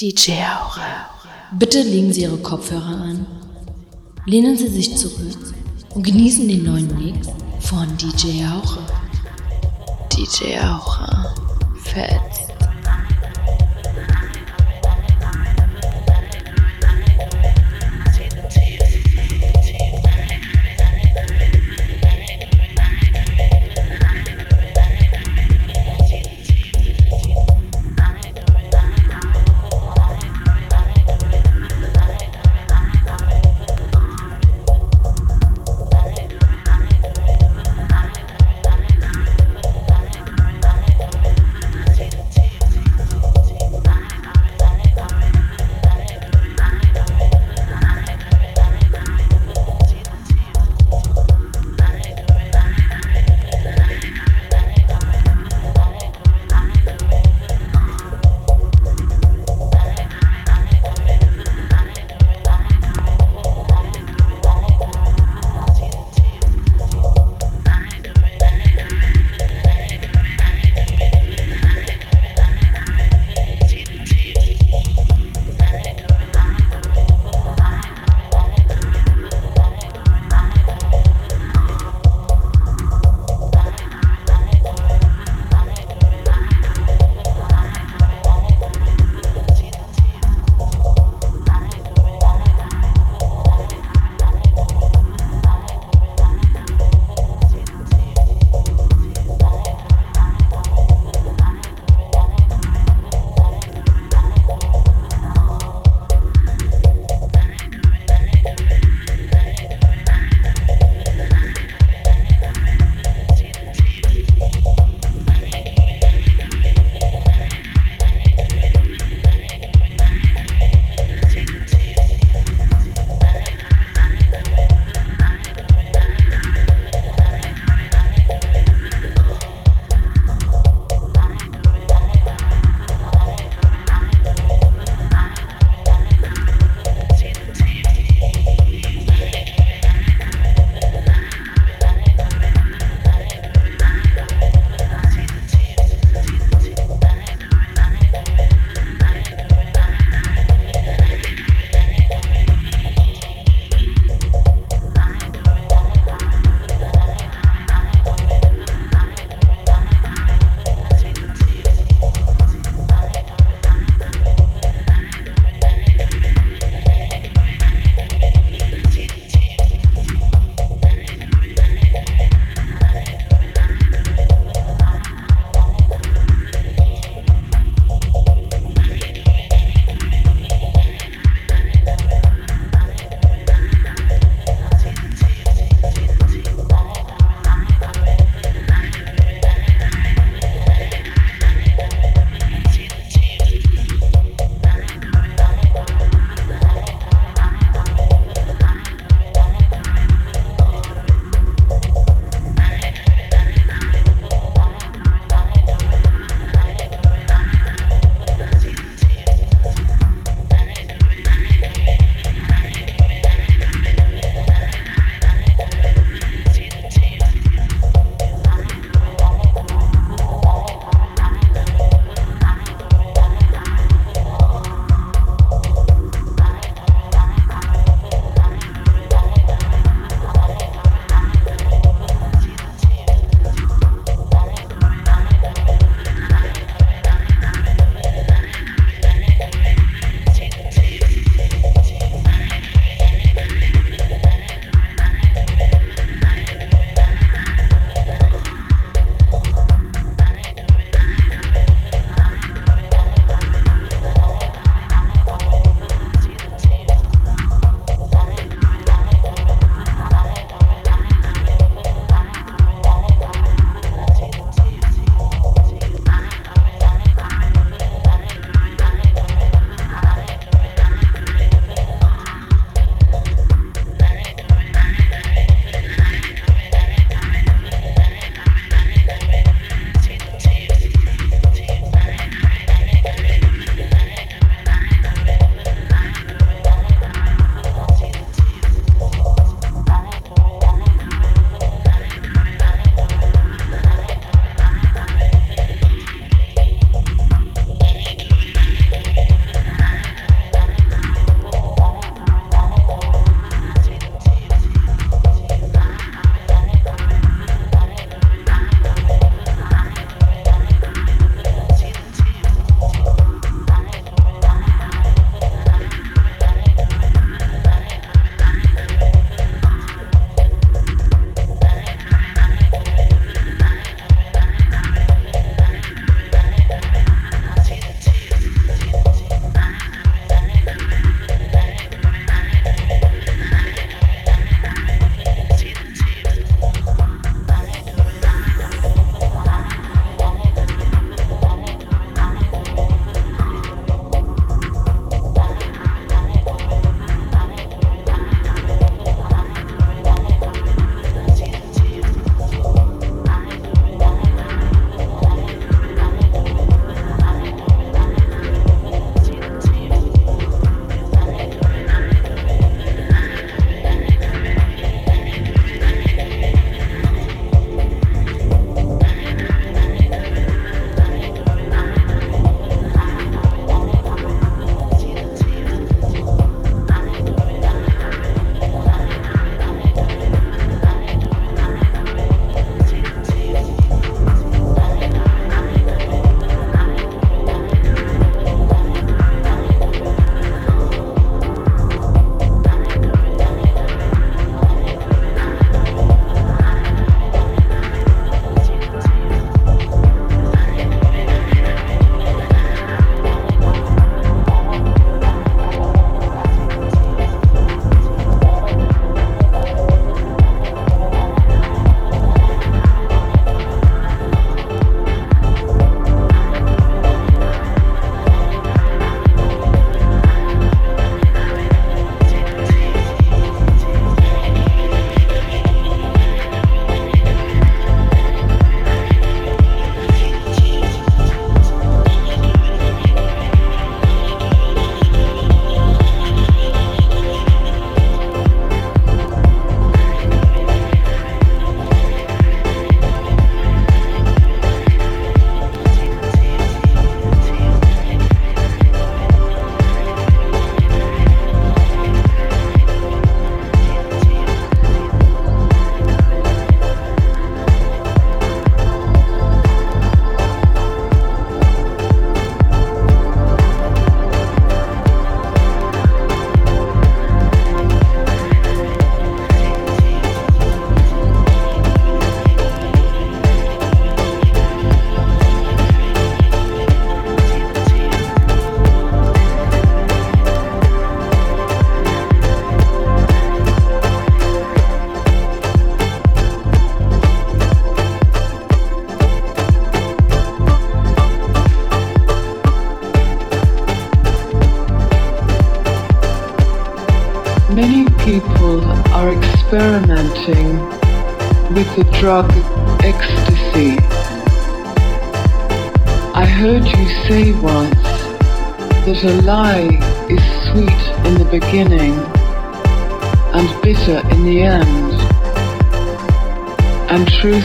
DJ Aura. Bitte legen Sie Ihre Kopfhörer an, lehnen Sie sich zurück und genießen den neuen Mix von DJ Aura. DJ Aura. Fett.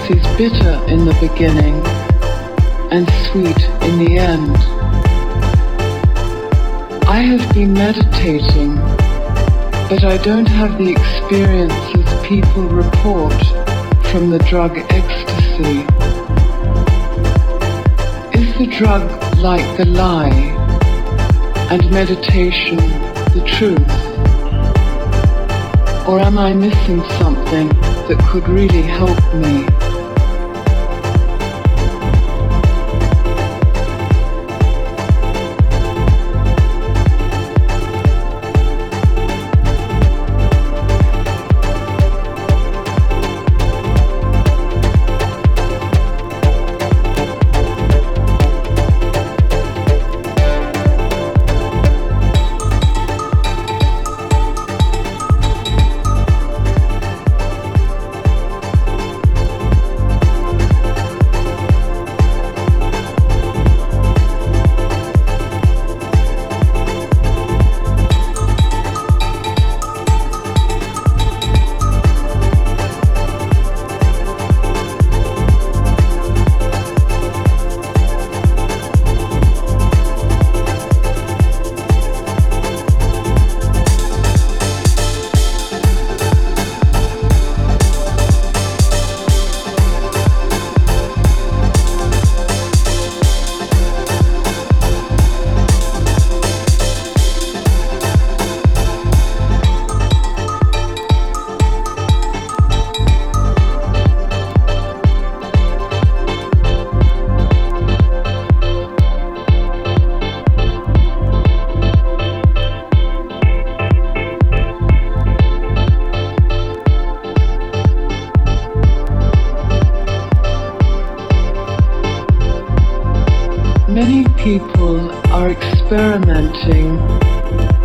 Is bitter in the beginning and sweet in the end. I have been meditating, but I don't have the experiences people report from the drug ecstasy. Is the drug like the lie and meditation the truth? Or am I missing something that could really help me?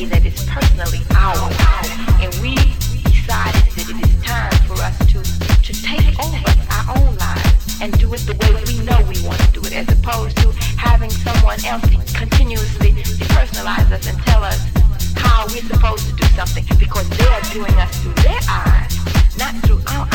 way that is personally ours. And we decided that it is time for us to, to take over our own lives and do it the way we know we want to do it, as opposed to having someone else continuously depersonalize us and tell us how we're supposed to do something because they are doing us through their eyes, not through our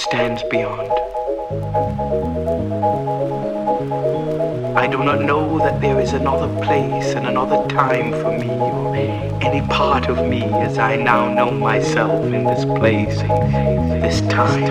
stands beyond. I do not know that there is another place and another time for me or any part of me as I now know myself in this place, this time.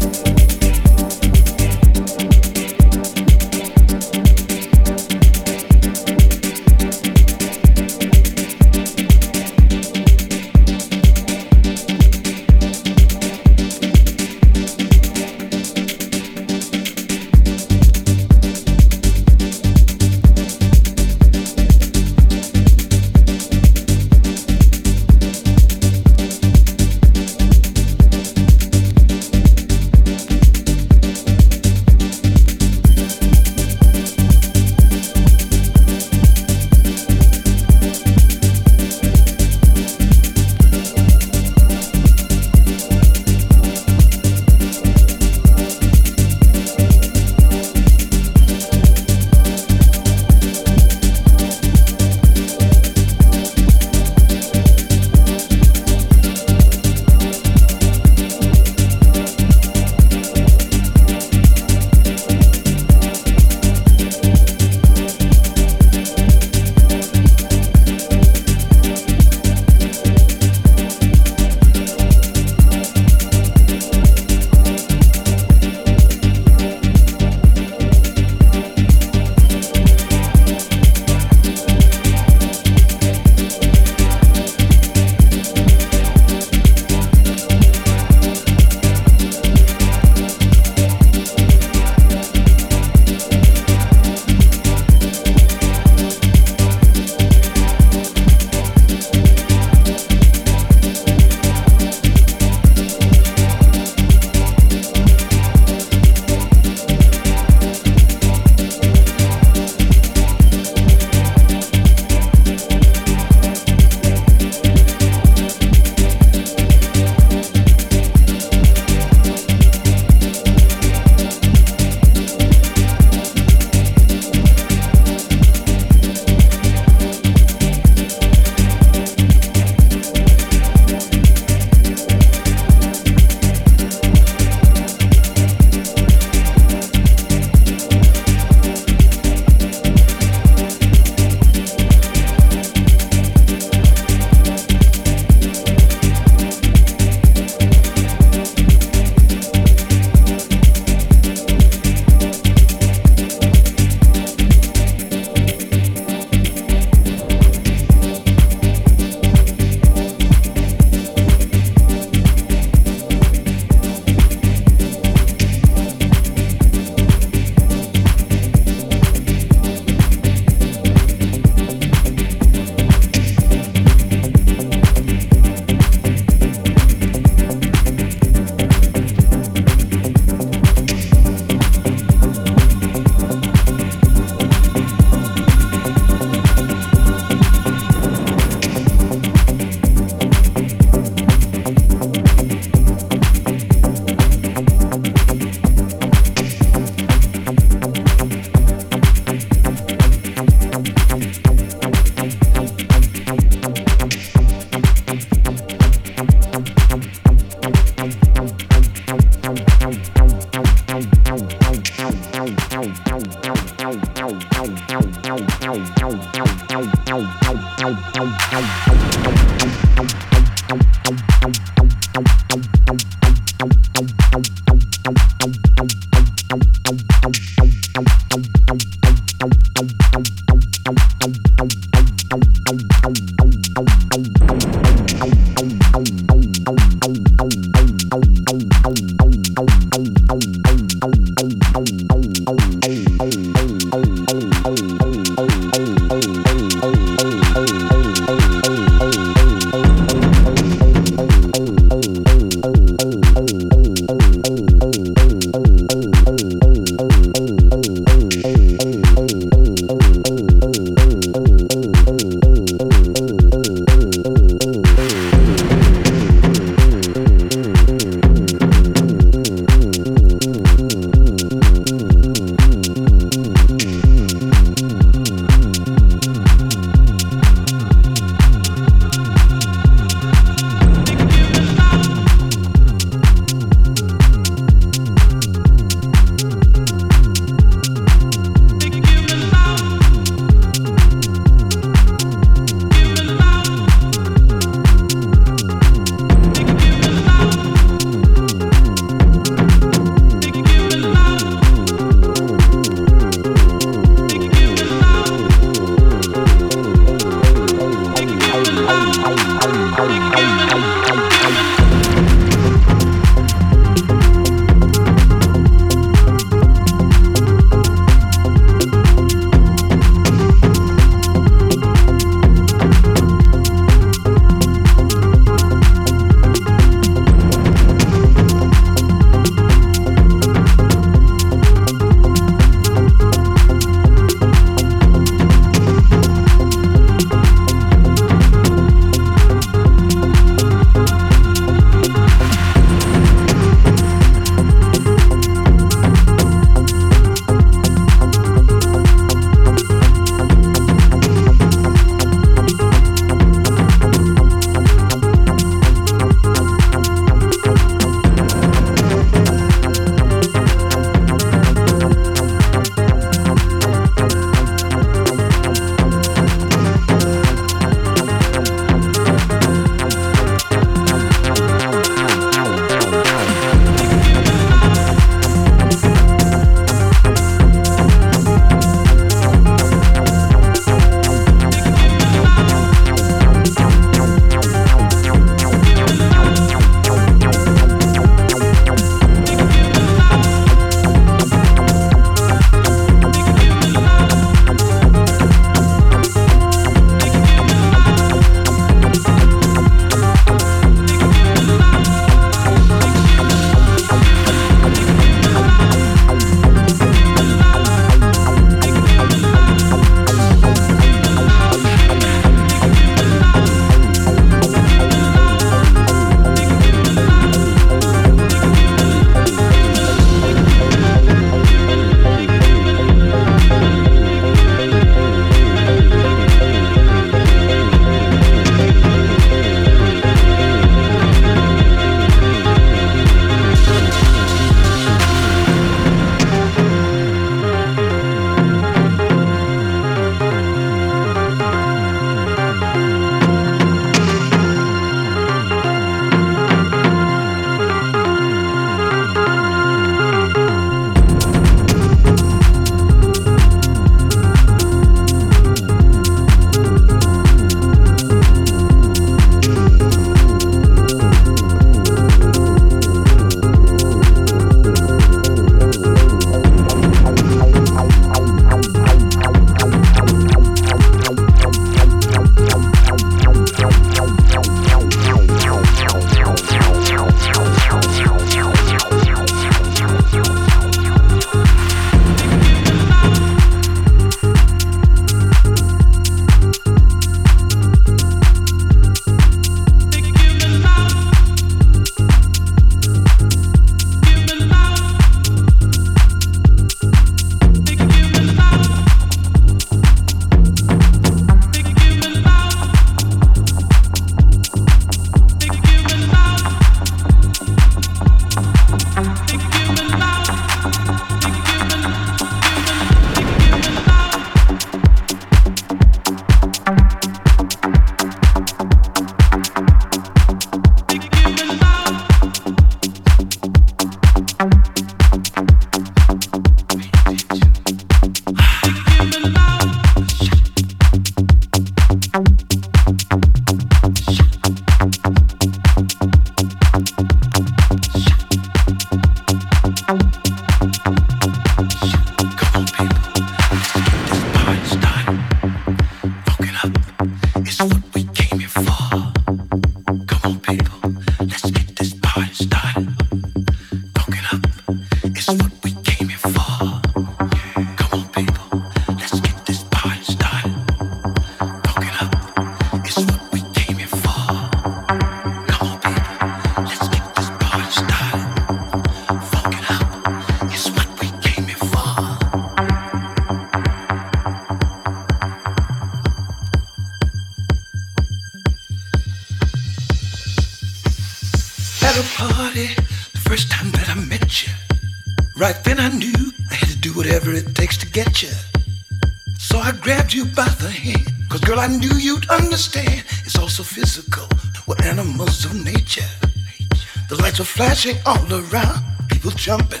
flashing all around, people jumping.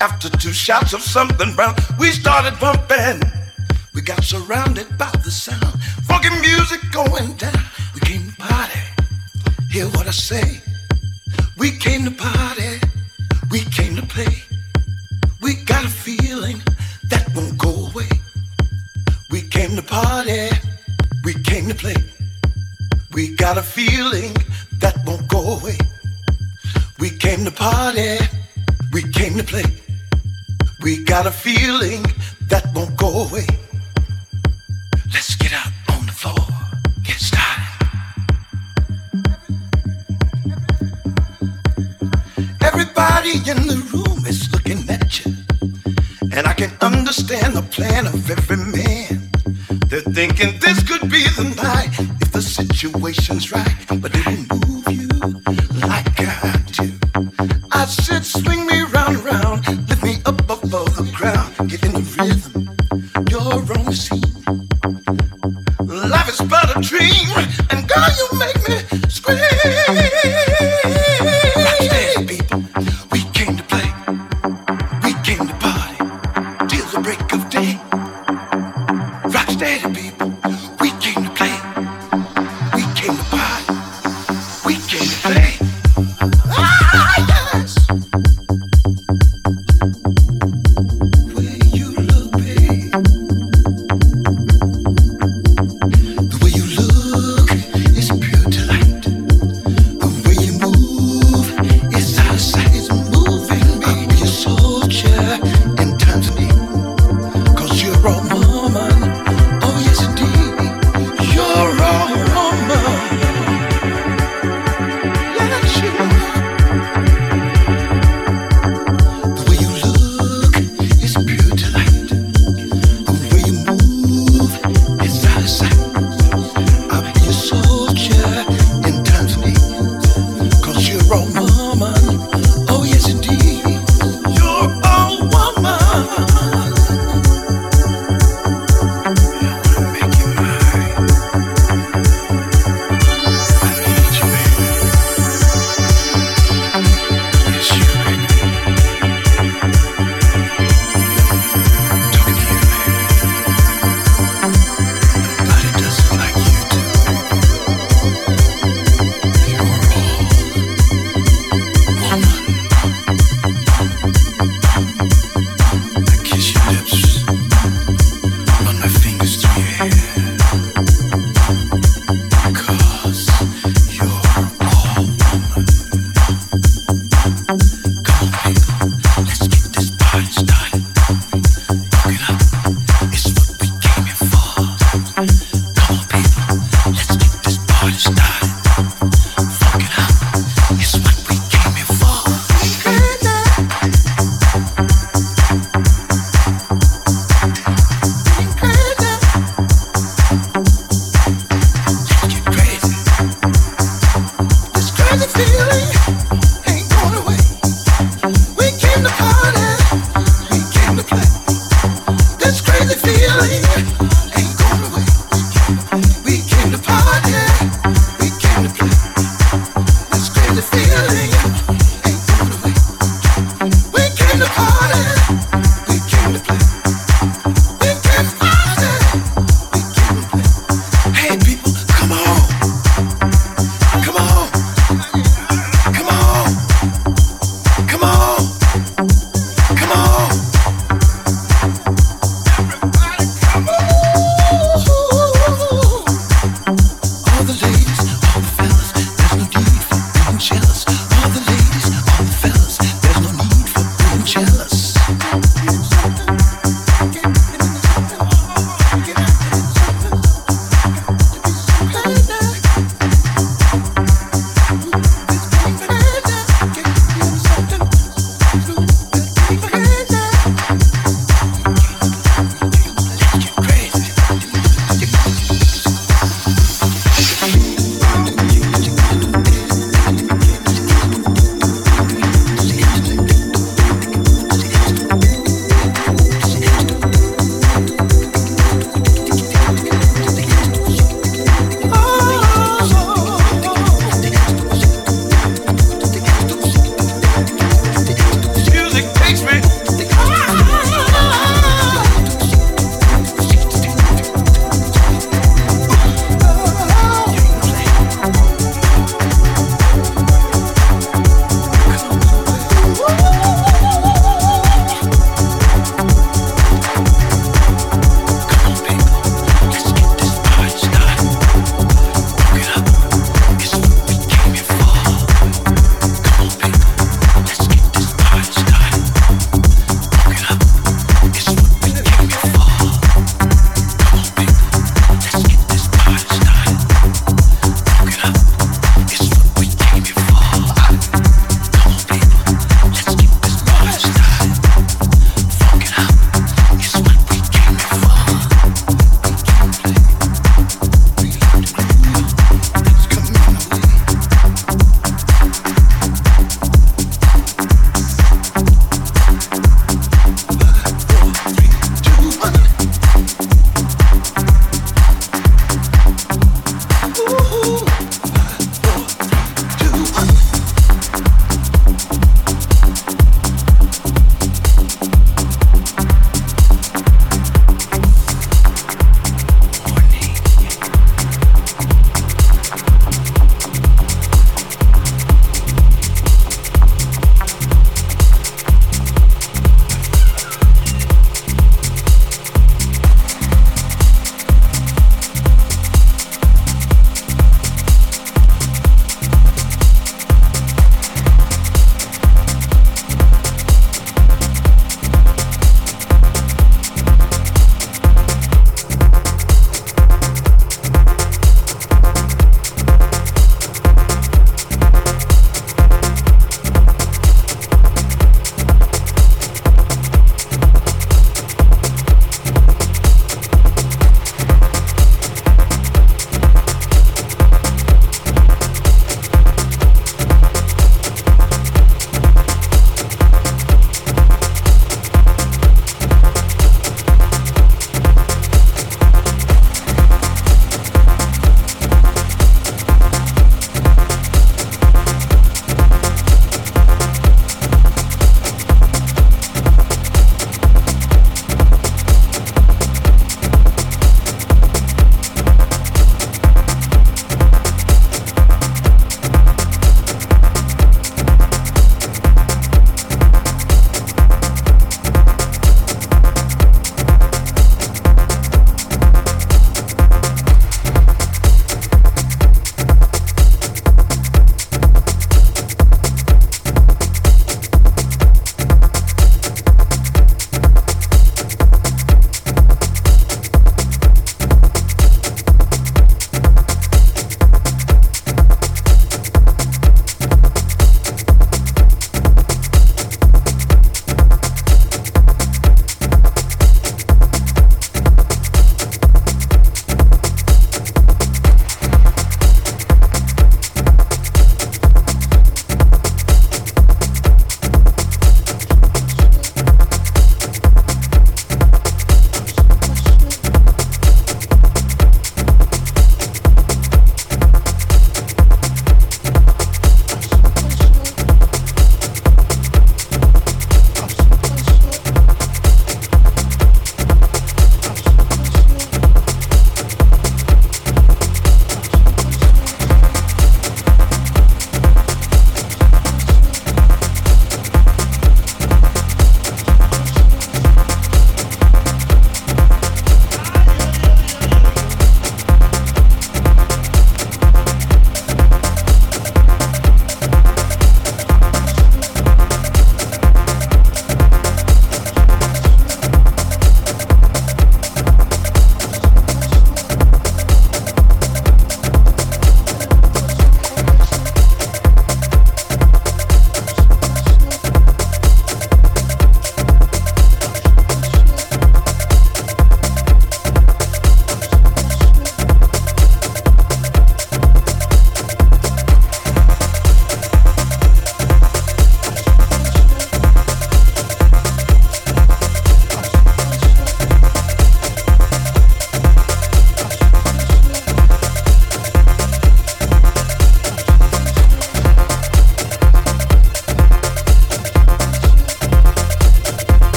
After two shots of something brown, we started bumping. We got surrounded by the sound, funky music going down. We came to party, hear what I say. We came to understand the plan of every man. They're thinking this could be the night if the situation's right, but it